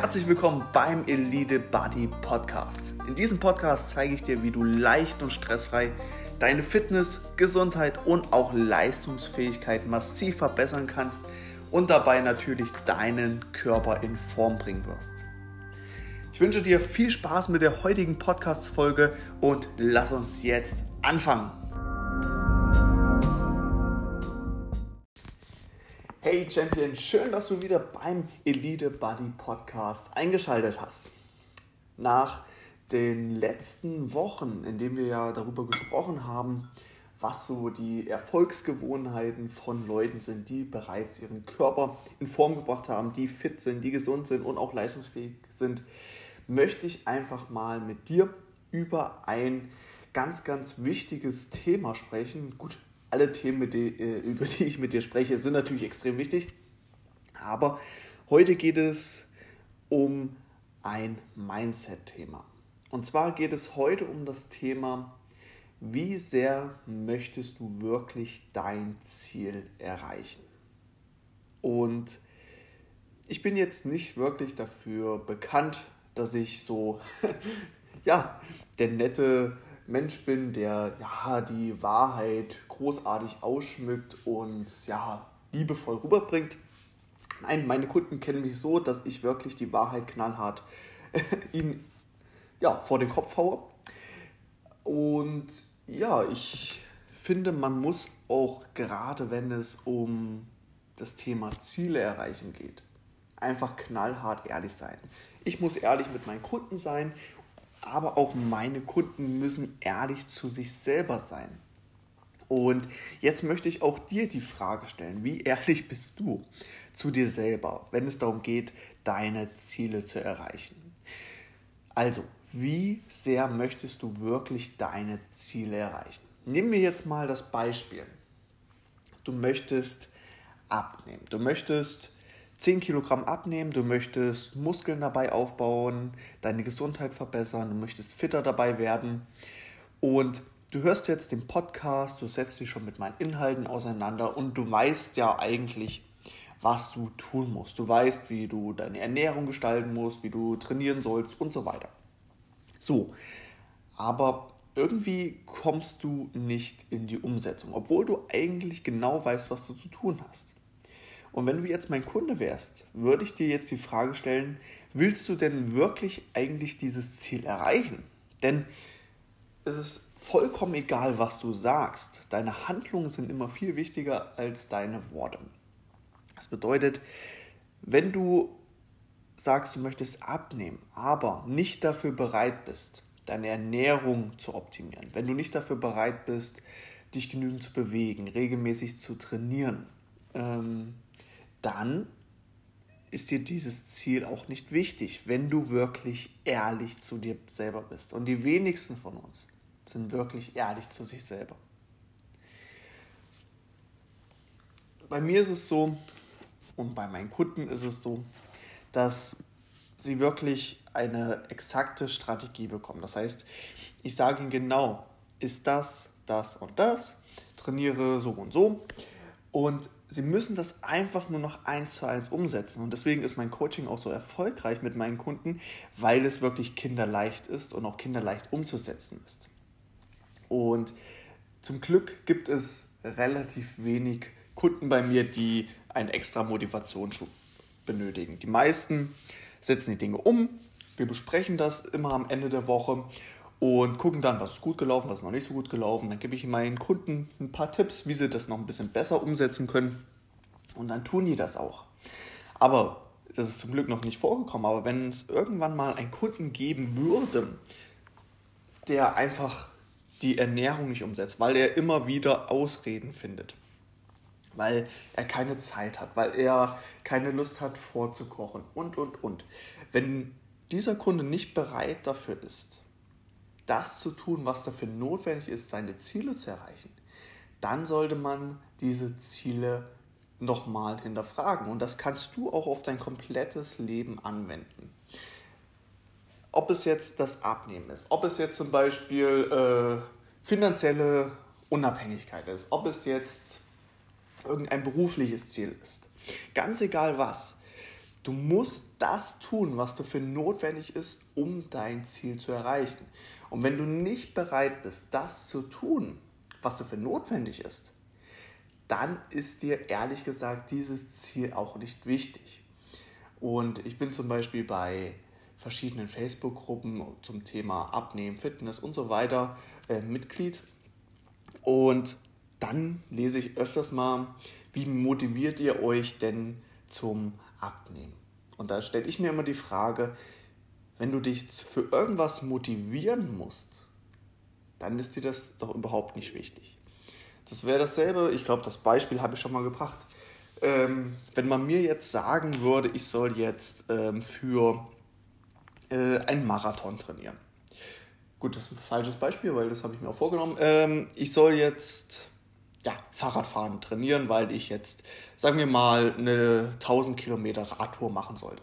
Herzlich willkommen beim Elite Body Podcast. In diesem Podcast zeige ich dir, wie du leicht und stressfrei deine Fitness, Gesundheit und auch Leistungsfähigkeit massiv verbessern kannst und dabei natürlich deinen Körper in Form bringen wirst. Ich wünsche dir viel Spaß mit der heutigen Podcast-Folge und lass uns jetzt anfangen. Hey Champion, schön, dass du wieder beim Elite Body Podcast eingeschaltet hast. Nach den letzten Wochen, in denen wir ja darüber gesprochen haben, was so die Erfolgsgewohnheiten von Leuten sind, die bereits ihren Körper in Form gebracht haben, die fit sind, die gesund sind und auch leistungsfähig sind, möchte ich einfach mal mit dir über ein ganz, ganz wichtiges Thema sprechen. Gut, alle Themen, die, äh, über die ich mit dir spreche, sind natürlich extrem wichtig. Aber heute geht es um ein Mindset-Thema. Und zwar geht es heute um das Thema, wie sehr möchtest du wirklich dein Ziel erreichen? Und ich bin jetzt nicht wirklich dafür bekannt, dass ich so, ja, der nette Mensch bin, der ja die Wahrheit großartig ausschmückt und ja liebevoll rüberbringt. Nein, meine Kunden kennen mich so, dass ich wirklich die Wahrheit knallhart ihnen ja, vor den Kopf haue. Und ja, ich finde, man muss auch gerade wenn es um das Thema Ziele erreichen geht, einfach knallhart ehrlich sein. Ich muss ehrlich mit meinen Kunden sein aber auch meine Kunden müssen ehrlich zu sich selber sein. Und jetzt möchte ich auch dir die Frage stellen, wie ehrlich bist du zu dir selber, wenn es darum geht, deine Ziele zu erreichen? Also, wie sehr möchtest du wirklich deine Ziele erreichen? Nehmen wir jetzt mal das Beispiel. Du möchtest abnehmen. Du möchtest 10 Kilogramm abnehmen, du möchtest Muskeln dabei aufbauen, deine Gesundheit verbessern, du möchtest fitter dabei werden. Und du hörst jetzt den Podcast, du setzt dich schon mit meinen Inhalten auseinander und du weißt ja eigentlich, was du tun musst. Du weißt, wie du deine Ernährung gestalten musst, wie du trainieren sollst und so weiter. So, aber irgendwie kommst du nicht in die Umsetzung, obwohl du eigentlich genau weißt, was du zu tun hast. Und wenn du jetzt mein Kunde wärst, würde ich dir jetzt die Frage stellen, willst du denn wirklich eigentlich dieses Ziel erreichen? Denn es ist vollkommen egal, was du sagst. Deine Handlungen sind immer viel wichtiger als deine Worte. Das bedeutet, wenn du sagst, du möchtest abnehmen, aber nicht dafür bereit bist, deine Ernährung zu optimieren, wenn du nicht dafür bereit bist, dich genügend zu bewegen, regelmäßig zu trainieren, ähm, dann ist dir dieses Ziel auch nicht wichtig, wenn du wirklich ehrlich zu dir selber bist. Und die wenigsten von uns sind wirklich ehrlich zu sich selber. Bei mir ist es so, und bei meinen Kunden ist es so, dass sie wirklich eine exakte Strategie bekommen. Das heißt, ich sage ihnen genau, ist das, das und das, trainiere so und so. Und sie müssen das einfach nur noch eins zu eins umsetzen. Und deswegen ist mein Coaching auch so erfolgreich mit meinen Kunden, weil es wirklich kinderleicht ist und auch kinderleicht umzusetzen ist. Und zum Glück gibt es relativ wenig Kunden bei mir, die einen extra Motivationsschub benötigen. Die meisten setzen die Dinge um. Wir besprechen das immer am Ende der Woche und gucken dann, was ist gut gelaufen, was ist noch nicht so gut gelaufen. Dann gebe ich meinen Kunden ein paar Tipps, wie sie das noch ein bisschen besser umsetzen können. Und dann tun die das auch. Aber das ist zum Glück noch nicht vorgekommen. Aber wenn es irgendwann mal einen Kunden geben würde, der einfach die Ernährung nicht umsetzt, weil er immer wieder Ausreden findet, weil er keine Zeit hat, weil er keine Lust hat vorzukochen und, und, und. Wenn dieser Kunde nicht bereit dafür ist, das zu tun, was dafür notwendig ist, seine Ziele zu erreichen, dann sollte man diese Ziele nochmal hinterfragen. Und das kannst du auch auf dein komplettes Leben anwenden. Ob es jetzt das Abnehmen ist, ob es jetzt zum Beispiel äh, finanzielle Unabhängigkeit ist, ob es jetzt irgendein berufliches Ziel ist. Ganz egal was. Du musst das tun, was dafür notwendig ist, um dein Ziel zu erreichen. Und wenn du nicht bereit bist, das zu tun, was dafür notwendig ist, dann ist dir ehrlich gesagt dieses Ziel auch nicht wichtig. Und ich bin zum Beispiel bei verschiedenen Facebook-Gruppen zum Thema Abnehmen, Fitness und so weiter äh, Mitglied. Und dann lese ich öfters mal, wie motiviert ihr euch denn zum Abnehmen? Und da stelle ich mir immer die Frage, wenn du dich für irgendwas motivieren musst, dann ist dir das doch überhaupt nicht wichtig. Das wäre dasselbe, ich glaube, das Beispiel habe ich schon mal gebracht. Ähm, wenn man mir jetzt sagen würde, ich soll jetzt ähm, für äh, einen Marathon trainieren. Gut, das ist ein falsches Beispiel, weil das habe ich mir auch vorgenommen. Ähm, ich soll jetzt ja, Fahrradfahren trainieren, weil ich jetzt, sagen wir mal, eine 1000 Kilometer Radtour machen sollte.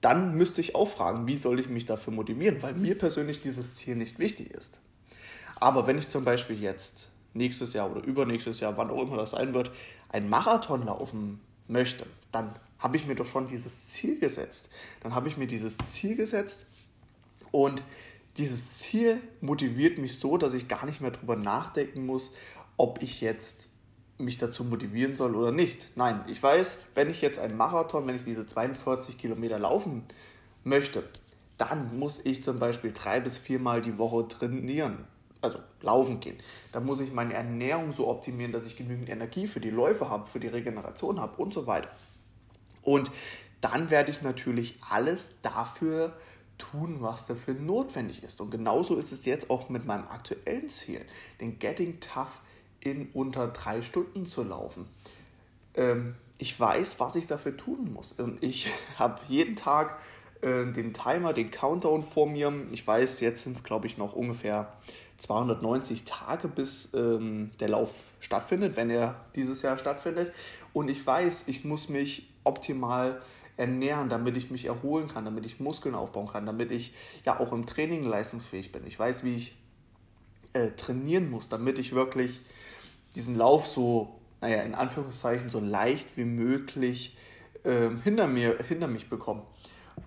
Dann müsste ich auch fragen, wie soll ich mich dafür motivieren, weil mir persönlich dieses Ziel nicht wichtig ist. Aber wenn ich zum Beispiel jetzt nächstes Jahr oder übernächstes Jahr, wann auch immer das sein wird, einen Marathon laufen möchte, dann habe ich mir doch schon dieses Ziel gesetzt. Dann habe ich mir dieses Ziel gesetzt und dieses Ziel motiviert mich so, dass ich gar nicht mehr darüber nachdenken muss, ob ich jetzt mich dazu motivieren soll oder nicht. Nein, ich weiß, wenn ich jetzt einen Marathon, wenn ich diese 42 Kilometer laufen möchte, dann muss ich zum Beispiel drei bis viermal die Woche trainieren, also laufen gehen. Dann muss ich meine Ernährung so optimieren, dass ich genügend Energie für die Läufe habe, für die Regeneration habe und so weiter. Und dann werde ich natürlich alles dafür tun, was dafür notwendig ist. Und genauso ist es jetzt auch mit meinem aktuellen Ziel, den Getting Tough in unter drei Stunden zu laufen. Ähm, ich weiß, was ich dafür tun muss. Und ich habe jeden Tag äh, den Timer, den Countdown vor mir. Ich weiß, jetzt sind es, glaube ich, noch ungefähr 290 Tage, bis ähm, der Lauf stattfindet, wenn er dieses Jahr stattfindet. Und ich weiß, ich muss mich optimal ernähren, damit ich mich erholen kann, damit ich Muskeln aufbauen kann, damit ich ja auch im Training leistungsfähig bin. Ich weiß, wie ich äh, trainieren muss, damit ich wirklich diesen Lauf so, naja, in Anführungszeichen so leicht wie möglich äh, hinter, mir, hinter mich bekomme.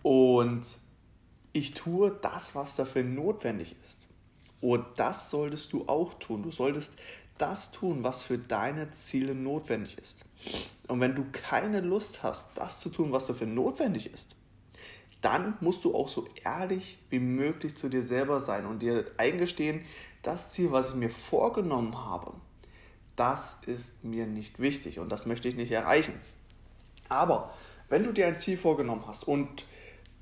Und ich tue das, was dafür notwendig ist. Und das solltest du auch tun. Du solltest das tun, was für deine Ziele notwendig ist. Und wenn du keine Lust hast, das zu tun, was dafür notwendig ist, dann musst du auch so ehrlich wie möglich zu dir selber sein und dir eingestehen, das Ziel, was ich mir vorgenommen habe, das ist mir nicht wichtig und das möchte ich nicht erreichen. Aber wenn du dir ein Ziel vorgenommen hast und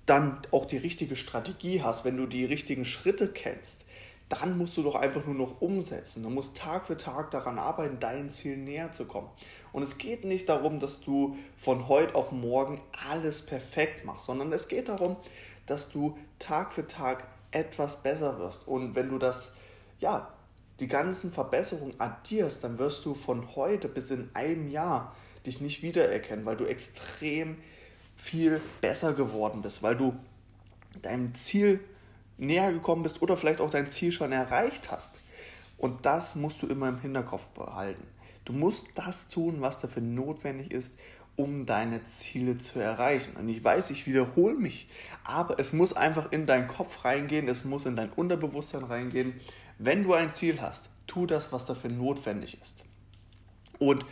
dann auch die richtige Strategie hast, wenn du die richtigen Schritte kennst, dann musst du doch einfach nur noch umsetzen. Du musst Tag für Tag daran arbeiten, dein Ziel näher zu kommen. Und es geht nicht darum, dass du von heute auf morgen alles perfekt machst, sondern es geht darum, dass du Tag für Tag etwas besser wirst. Und wenn du das, ja, die ganzen Verbesserungen addierst, dann wirst du von heute bis in einem Jahr dich nicht wiedererkennen, weil du extrem viel besser geworden bist, weil du deinem Ziel näher gekommen bist oder vielleicht auch dein Ziel schon erreicht hast. Und das musst du immer im Hinterkopf behalten. Du musst das tun, was dafür notwendig ist, um deine Ziele zu erreichen. Und ich weiß, ich wiederhole mich, aber es muss einfach in deinen Kopf reingehen, es muss in dein Unterbewusstsein reingehen. Wenn du ein Ziel hast, tu das, was dafür notwendig ist. Und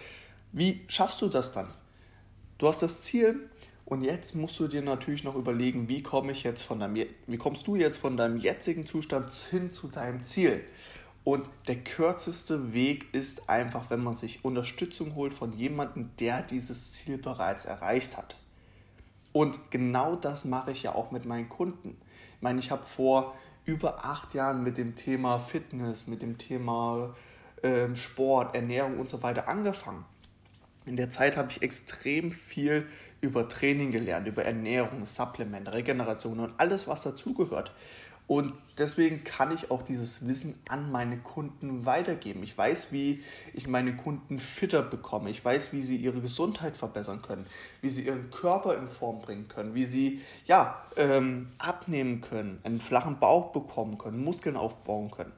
wie schaffst du das dann? Du hast das Ziel, und jetzt musst du dir natürlich noch überlegen, wie komme ich jetzt von deinem, wie kommst du jetzt von deinem jetzigen Zustand hin zu deinem Ziel? Und der kürzeste Weg ist einfach, wenn man sich Unterstützung holt von jemandem, der dieses Ziel bereits erreicht hat. Und genau das mache ich ja auch mit meinen Kunden. Ich meine, ich habe vor über acht Jahren mit dem Thema Fitness, mit dem Thema äh, Sport, Ernährung und so weiter angefangen. In der Zeit habe ich extrem viel über Training gelernt, über Ernährung, Supplement, Regeneration und alles, was dazugehört. Und deswegen kann ich auch dieses Wissen an meine Kunden weitergeben. Ich weiß, wie ich meine Kunden fitter bekomme. Ich weiß, wie sie ihre Gesundheit verbessern können, wie sie ihren Körper in Form bringen können, wie sie ja, ähm, abnehmen können, einen flachen Bauch bekommen können, Muskeln aufbauen können.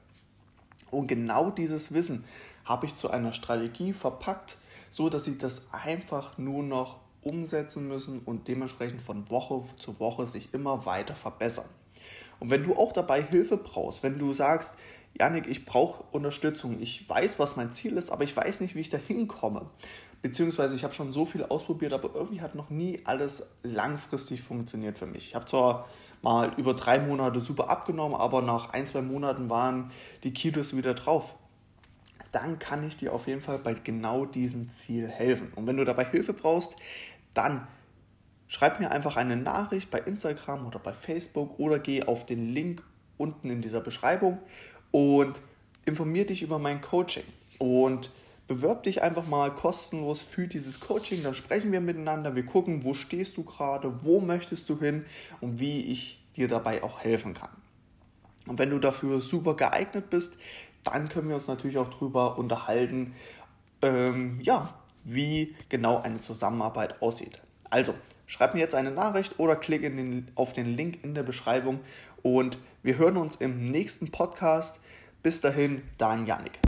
Und genau dieses Wissen habe ich zu einer Strategie verpackt, so dass sie das einfach nur noch umsetzen müssen und dementsprechend von Woche zu Woche sich immer weiter verbessern. Und wenn du auch dabei Hilfe brauchst, wenn du sagst, Janik, ich brauche Unterstützung, ich weiß, was mein Ziel ist, aber ich weiß nicht, wie ich da hinkomme, beziehungsweise ich habe schon so viel ausprobiert, aber irgendwie hat noch nie alles langfristig funktioniert für mich. Ich habe zwar mal über drei Monate super abgenommen, aber nach ein, zwei Monaten waren die Kilos wieder drauf. Dann kann ich dir auf jeden Fall bei genau diesem Ziel helfen. Und wenn du dabei Hilfe brauchst, dann schreib mir einfach eine Nachricht bei Instagram oder bei Facebook oder geh auf den Link unten in dieser Beschreibung und informier dich über mein Coaching. Und bewirb dich einfach mal kostenlos für dieses Coaching, dann sprechen wir miteinander, wir gucken, wo stehst du gerade, wo möchtest du hin und wie ich dir dabei auch helfen kann. Und wenn du dafür super geeignet bist, dann können wir uns natürlich auch darüber unterhalten, ähm, ja, wie genau eine Zusammenarbeit aussieht. Also, schreib mir jetzt eine Nachricht oder klick den, auf den Link in der Beschreibung und wir hören uns im nächsten Podcast. Bis dahin, dein Janik.